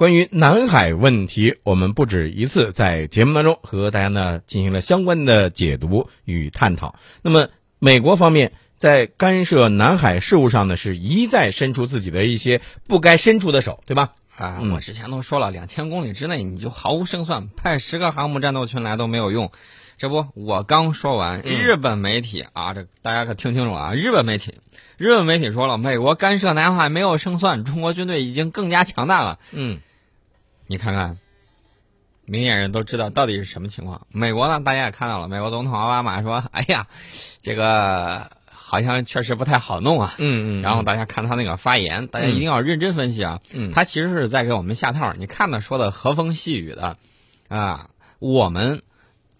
关于南海问题，我们不止一次在节目当中和大家呢进行了相关的解读与探讨。那么，美国方面在干涉南海事务上呢，是一再伸出自己的一些不该伸出的手，对吧？啊，我之前都说了，两千公里之内你就毫无胜算，派十个航母战斗群来都没有用。这不，我刚说完，日本媒体啊，这大家可听清楚啊！日本媒体，日本媒体说了，美国干涉南海没有胜算，中国军队已经更加强大了。嗯，你看看，明眼人都知道到底是什么情况。美国呢，大家也看到了，美国总统奥巴马说：“哎呀，这个好像确实不太好弄啊。”嗯嗯。然后大家看他那个发言，大家一定要认真分析啊。嗯。他其实是在给我们下套。你看他说的和风细雨的，啊，我们。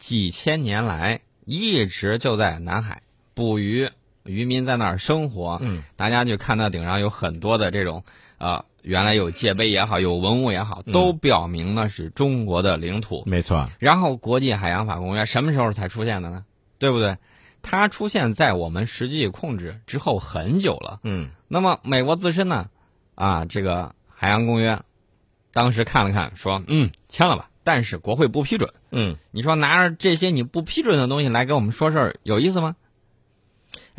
几千年来一直就在南海捕鱼，渔民在那儿生活。嗯，大家就看到顶上有很多的这种，呃，原来有界碑也好，有文物也好，都表明那是中国的领土。没错。然后国际海洋法公约什么时候才出现的呢？对不对？它出现在我们实际控制之后很久了。嗯。那么美国自身呢？啊，这个海洋公约，当时看了看，说嗯，签了吧。但是国会不批准。嗯，你说拿着这些你不批准的东西来跟我们说事儿，有意思吗？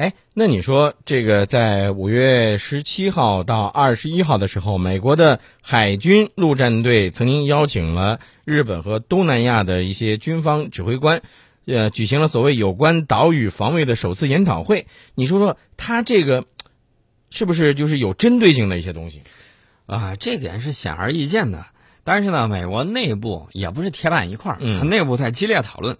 哎，那你说这个在五月十七号到二十一号的时候，美国的海军陆战队曾经邀请了日本和东南亚的一些军方指挥官，呃，举行了所谓有关岛屿防卫的首次研讨会。你说说，他这个是不是就是有针对性的一些东西？啊，这点是显而易见的。但是呢，美国内部也不是铁板一块儿，嗯内部在激烈讨论。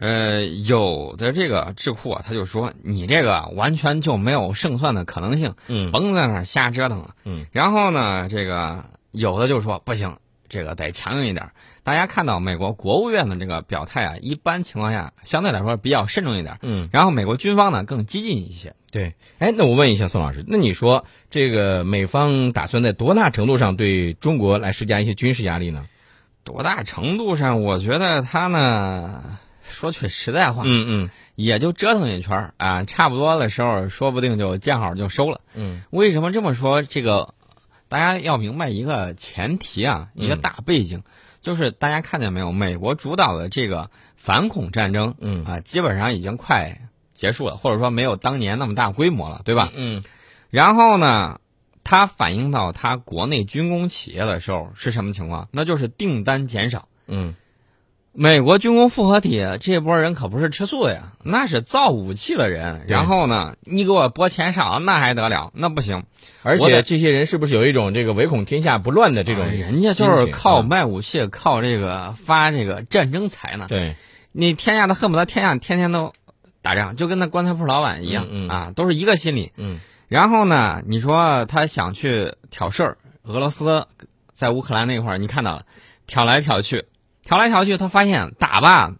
呃，有的这个智库啊，他就说你这个完全就没有胜算的可能性，嗯，甭在那儿瞎折腾了。嗯，然后呢，这个有的就说不行，这个得强硬一点。大家看到美国国务院的这个表态啊，一般情况下相对来说比较慎重一点。嗯，然后美国军方呢更激进一些。对，哎，那我问一下宋老师，那你说这个美方打算在多大程度上对中国来施加一些军事压力呢？多大程度上？我觉得他呢，说句实在话，嗯嗯，也就折腾一圈啊，差不多的时候，说不定就见好就收了。嗯，为什么这么说？这个大家要明白一个前提啊，一个大背景，就是大家看见没有，美国主导的这个反恐战争，嗯啊，基本上已经快。结束了，或者说没有当年那么大规模了，对吧？嗯。然后呢，它反映到它国内军工企业的时候是什么情况？那就是订单减少。嗯。美国军工复合体这波人可不是吃素的呀，那是造武器的人。然后呢，你给我拨钱少，那还得了？那不行。而且这些人是不是有一种这个唯恐天下不乱的这种？人家就是靠卖武器，靠这个发这个战争财呢。对。你天下他恨不得天下天天都。打仗就跟那棺材铺老板一样啊，都是一个心理。嗯，然后呢，你说他想去挑事儿，俄罗斯在乌克兰那块儿，你看到了，挑来挑去，挑来调去，他发现打吧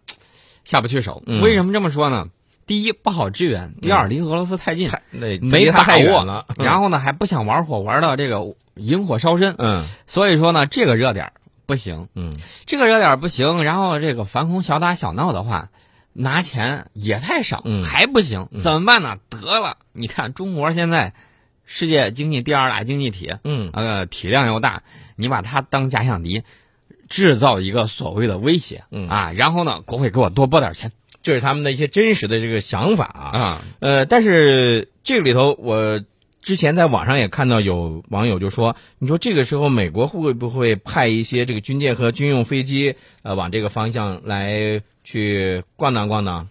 下不去手。为什么这么说呢？第一不好支援，第二离俄罗斯太近，没把握了。然后呢，还不想玩火玩到这个引火烧身。嗯，所以说呢，这个热点不行。嗯，这个热点不行，然后这个反恐小打小闹的话。拿钱也太少，还不行，怎么办呢？得了，你看中国现在世界经济第二大经济体，嗯，呃，体量又大，你把它当假想敌，制造一个所谓的威胁，嗯。啊，然后呢，国会给我多拨点钱，这是他们的一些真实的这个想法啊，呃，但是这个里头，我之前在网上也看到有网友就说，你说这个时候美国会不会派一些这个军舰和军用飞机，呃，往这个方向来？去逛荡逛荡，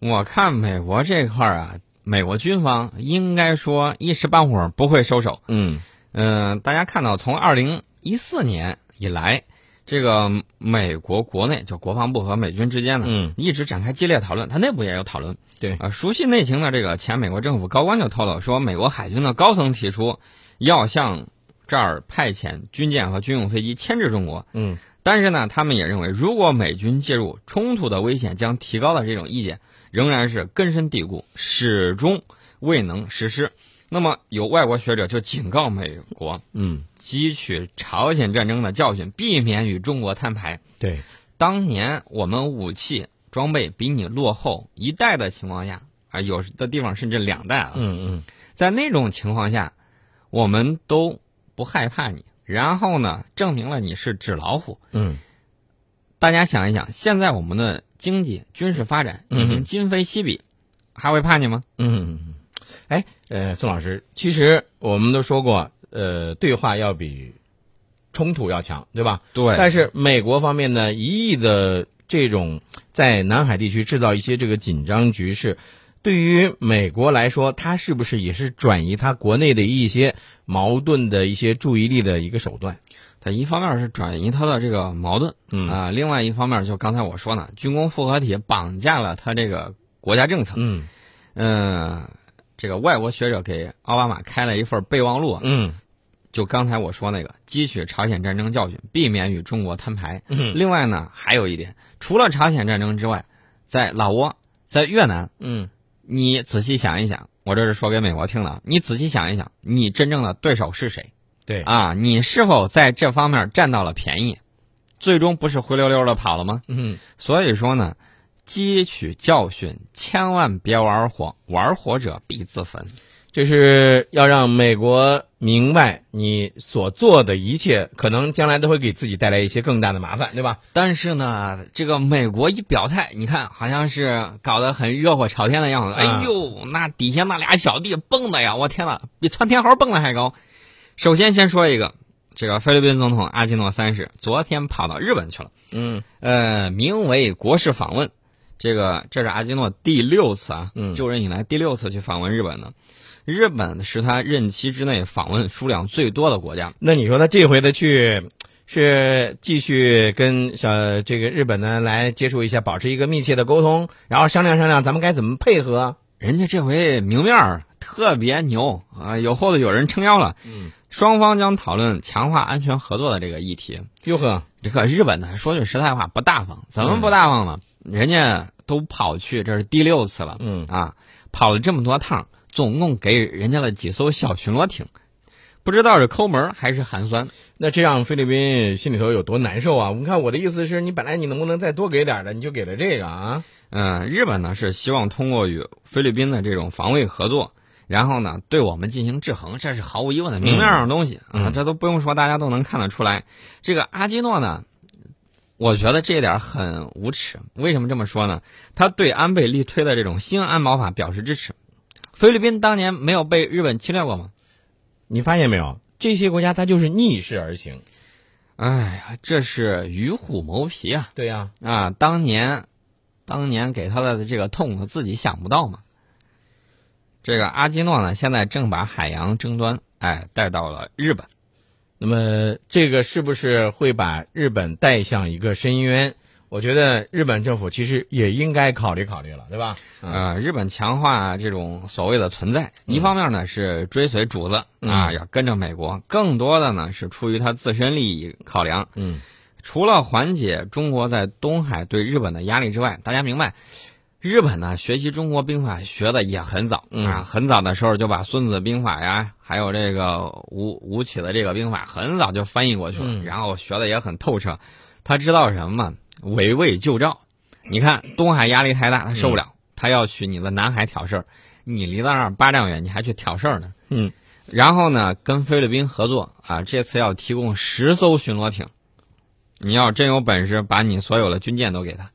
我看美国这块儿啊，美国军方应该说一时半会儿不会收手。嗯。嗯，大家看到从二零一四年以来，这个美国国内就国防部和美军之间呢，嗯，一直展开激烈讨论，它内部也有讨论。对啊，熟悉内情的这个前美国政府高官就透露说，美国海军的高层提出要向这儿派遣军舰和军用飞机牵制中国。嗯。但是呢，他们也认为，如果美军介入，冲突的危险将提高的这种意见，仍然是根深蒂固，始终未能实施。那么，有外国学者就警告美国，嗯，汲取朝鲜战争的教训，避免与中国摊牌。对，当年我们武器装备比你落后一代的情况下，啊，有的地方甚至两代啊。嗯嗯，在那种情况下，我们都不害怕你。然后呢，证明了你是纸老虎。嗯，大家想一想，现在我们的经济、军事发展已经今非昔比，还会怕你吗？嗯，哎，呃，宋老师，其实我们都说过，呃，对话要比冲突要强，对吧？对。但是美国方面呢，一意的这种在南海地区制造一些这个紧张局势。对于美国来说，它是不是也是转移它国内的一些矛盾的一些注意力的一个手段？它一方面是转移它的这个矛盾，嗯啊，另外一方面就刚才我说呢，军工复合体绑架了它这个国家政策，嗯嗯，这个外国学者给奥巴马开了一份备忘录，嗯，就刚才我说那个，汲取朝鲜战争教训，避免与中国摊牌。嗯，另外呢，还有一点，除了朝鲜战争之外，在老挝，在越南，嗯。你仔细想一想，我这是说给美国听的。你仔细想一想，你真正的对手是谁？对啊，你是否在这方面占到了便宜？最终不是灰溜溜的跑了吗？嗯，所以说呢，汲取教训，千万别玩火，玩火者必自焚。这是要让美国明白，你所做的一切可能将来都会给自己带来一些更大的麻烦，对吧？但是呢，这个美国一表态，你看好像是搞得很热火朝天的样子。哎呦，那底下那俩小弟蹦的呀，我天呐，比窜天猴蹦的还高。首先先说一个，这个菲律宾总统阿基诺三世昨天跑到日本去了。嗯，呃，名为国事访问，这个这是阿基诺第六次啊，就任以来第六次去访问日本呢。日本是他任期之内访问数量最多的国家。那你说他这回的去，是继续跟小这个日本呢来接触一下，保持一个密切的沟通，然后商量商量咱们该怎么配合？人家这回明面儿特别牛啊，有后头有人撑腰了。嗯，双方将讨论强化安全合作的这个议题。哟呵，这个日本呢，说句实在话不大方，怎么不大方呢？人家都跑去，这是第六次了。嗯啊，跑了这么多趟。总共给人家了几艘小巡逻艇，不知道是抠门还是寒酸。那这样菲律宾心里头有多难受啊？你看我的意思是你本来你能不能再多给点的，你就给了这个啊？嗯，日本呢是希望通过与菲律宾的这种防卫合作，然后呢对我们进行制衡，这是毫无疑问的明面上的东西啊，这都不用说，大家都能看得出来。这个阿基诺呢，我觉得这一点很无耻。为什么这么说呢？他对安倍力推的这种新安保法表示支持。菲律宾当年没有被日本侵略过吗？你发现没有？这些国家它就是逆势而行。哎呀，这是与虎谋皮啊！对呀，啊，当年，当年给他的这个痛，他自己想不到嘛。这个阿基诺呢，现在正把海洋争端哎带到了日本。那么，这个是不是会把日本带向一个深渊？我觉得日本政府其实也应该考虑考虑了，对吧？呃，日本强化这种所谓的存在，一方面呢是追随主子啊，要跟着美国；更多的呢是出于他自身利益考量。嗯，除了缓解中国在东海对日本的压力之外，大家明白，日本呢学习中国兵法学的也很早啊，很早的时候就把《孙子兵法》呀，还有这个吴吴起的这个兵法，很早就翻译过去了，然后学的也很透彻。他知道什么？围魏救赵，你看东海压力太大，他受不了，他要去你的南海挑事儿。你离到那儿八丈远，你还去挑事儿呢？嗯。然后呢，跟菲律宾合作啊，这次要提供十艘巡逻艇。你要真有本事，把你所有的军舰都给他。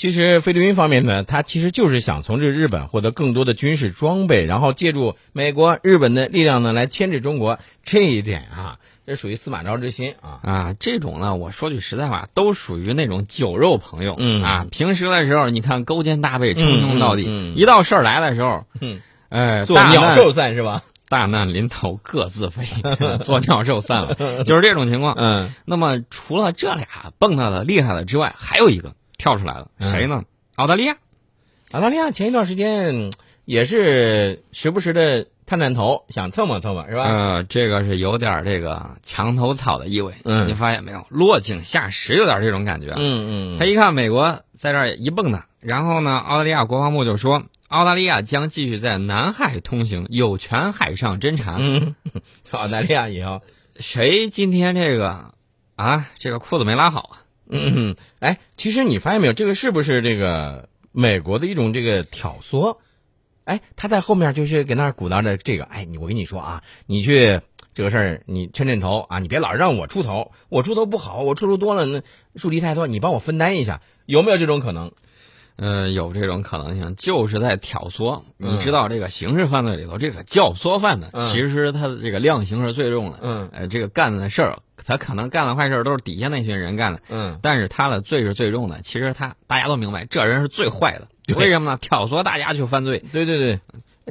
其实菲律宾方面呢，他其实就是想从这日本获得更多的军事装备，然后借助美国、日本的力量呢来牵制中国。这一点啊。这属于司马昭之心啊啊！这种呢，我说句实在话，都属于那种酒肉朋友。嗯啊，平时的时候，你看勾肩搭背，称兄道弟；嗯一到事儿来的时候，嗯，哎，做鸟兽散是吧？大难临头各自飞，做鸟兽散了，就是这种情况。嗯，那么除了这俩蹦跶的厉害的之外，还有一个跳出来了，谁呢？澳大利亚。澳大利亚前一段时间也是时不时的。探探头，想蹭摸蹭摸是吧？呃，这个是有点这个墙头草的意味。嗯，你发现没有？落井下石，有点这种感觉。嗯嗯。他一看美国在这儿一蹦跶，然后呢，澳大利亚国防部就说，澳大利亚将继续在南海通行，有权海上侦查。嗯，澳大利亚也要。谁今天这个啊，这个裤子没拉好啊？嗯，哎，其实你发现没有，这个是不是这个美国的一种这个挑唆？哎，他在后面就是给那鼓捣着这个，哎，你我跟你说啊，你去这个事儿你抻抻头啊，你别老让我出头，我出头不好，我出头多了那树敌太多，你帮我分担一下，有没有这种可能？呃，有这种可能性，就是在挑唆。你知道这个刑事犯罪里头，这个教唆犯的，其实他的这个量刑是最重的。嗯，呃，这个干的事儿，他可能干的坏事都是底下那群人干的。嗯，但是他的罪是最重的。其实他大家都明白，这人是最坏的。为什么呢？挑唆大家去犯罪。对对对。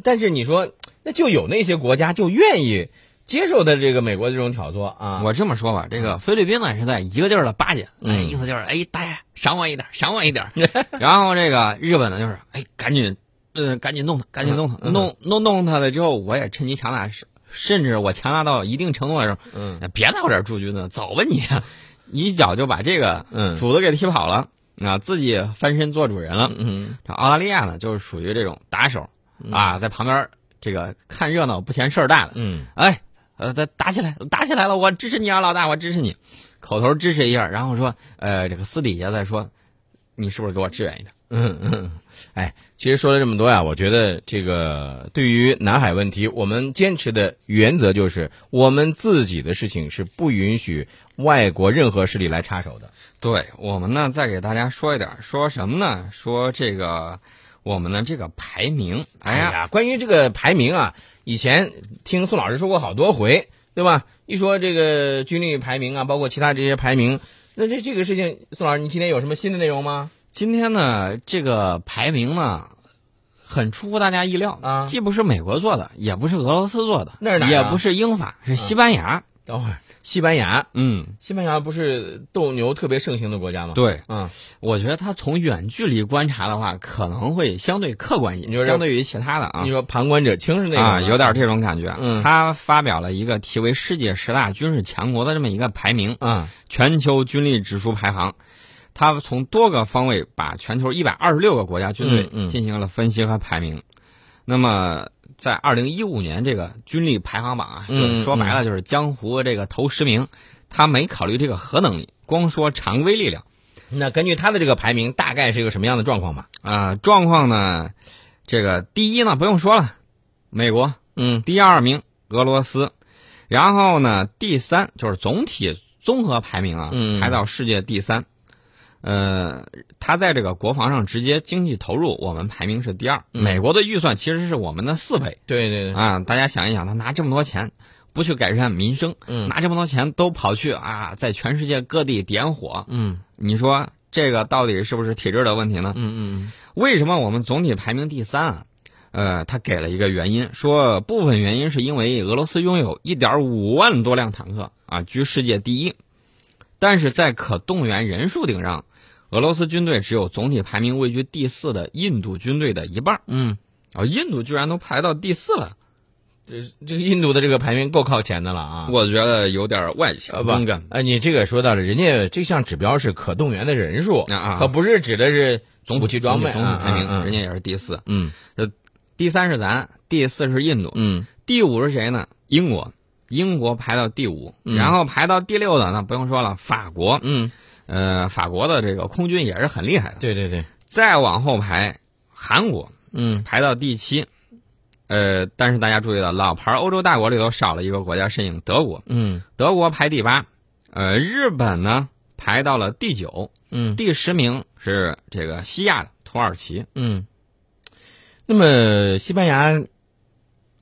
但是你说，那就有那些国家就愿意。接受的这个美国这种挑唆啊，我这么说吧，这个菲律宾呢是在一个劲儿的巴结，嗯，意思就是哎，大爷赏我一点，赏我一点。然后这个日本呢就是哎，赶紧，呃，赶紧弄他，赶紧弄他，弄弄弄他了之后，我也趁机强大，甚至我强大到一定程度的时候，嗯，别在我这儿驻军了，走吧你，一脚就把这个主子给踢跑了啊，自己翻身做主人了。嗯，这澳大利亚呢就是属于这种打手啊，在旁边这个看热闹不嫌事儿大的。嗯，哎。呃，打打起来，打起来了！我支持你啊，老大，我支持你，口头支持一下，然后说，呃，这个私底下再说，你是不是给我支援一点？嗯嗯，哎，其实说了这么多呀，我觉得这个对于南海问题，我们坚持的原则就是，我们自己的事情是不允许外国任何势力来插手的。对我们呢，再给大家说一点，说什么呢？说这个我们的这个排名。哎呀，关于这个排名啊。以前听宋老师说过好多回，对吧？一说这个军力排名啊，包括其他这些排名，那这这个事情，宋老师，你今天有什么新的内容吗？今天呢，这个排名呢，很出乎大家意料啊，既不是美国做的，也不是俄罗斯做的，那是哪？也不是英法，是西班牙。等会儿。西班牙，嗯，西班牙不是斗牛特别盛行的国家吗？对，嗯，我觉得他从远距离观察的话，可能会相对客观一些，相对于其他的啊。你说旁观者清是那个啊，有点这种感觉。嗯，他发表了一个题为“世界十大军事强国”的这么一个排名，啊，全球军力指数排行，他从多个方位把全球一百二十六个国家军队进行了分析和排名，那么。在二零一五年这个军力排行榜啊，就是说白了就是江湖这个头十名，他没考虑这个核能力，光说常规力量。那根据他的这个排名，大概是一个什么样的状况吧？啊，状况呢，这个第一呢不用说了，美国，嗯，第二名俄罗斯，然后呢第三就是总体综合排名啊，排到世界第三。呃，他在这个国防上直接经济投入，我们排名是第二。美国的预算其实是我们的四倍。对对对。啊，大家想一想，他拿这么多钱，不去改善民生，嗯拿这么多钱都跑去啊，在全世界各地点火。嗯，你说这个到底是不是体制的问题呢？嗯嗯。为什么我们总体排名第三啊？呃，他给了一个原因，说部分原因是因为俄罗斯拥有一点五万多辆坦克啊，居世界第一，但是在可动员人数顶上。俄罗斯军队只有总体排名位居第四的印度军队的一半。嗯，哦，印度居然都排到第四了，这这个印度的这个排名够靠前的了啊！我觉得有点外强不敢。哎，你这个说到了，人家这项指标是可动员的人数啊，可不是指的是总武器装备总体排名，人家也是第四。嗯，呃，第三是咱，第四是印度。嗯，第五是谁呢？英国，英国排到第五，然后排到第六的那不用说了，法国。嗯。呃，法国的这个空军也是很厉害的。对对对，再往后排，韩国，嗯，排到第七。呃，但是大家注意到，老牌欧洲大国里头少了一个国家身影，德国，嗯，德国排第八。呃，日本呢排到了第九，嗯，第十名是这个西亚的土耳其，嗯。那么西班牙，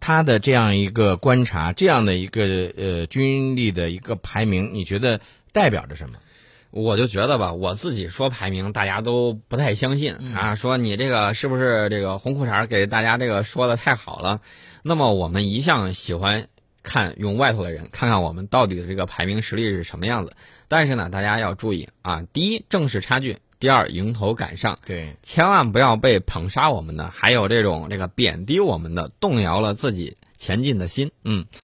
他的这样一个观察，这样的一个呃军力的一个排名，你觉得？代表着什么？我就觉得吧，我自己说排名，大家都不太相信啊。说你这个是不是这个红裤衩给大家这个说的太好了？那么我们一向喜欢看用外头的人看看我们到底的这个排名实力是什么样子。但是呢，大家要注意啊，第一正视差距，第二迎头赶上。对，千万不要被捧杀我们的，还有这种这个贬低我们的，动摇了自己前进的心。嗯。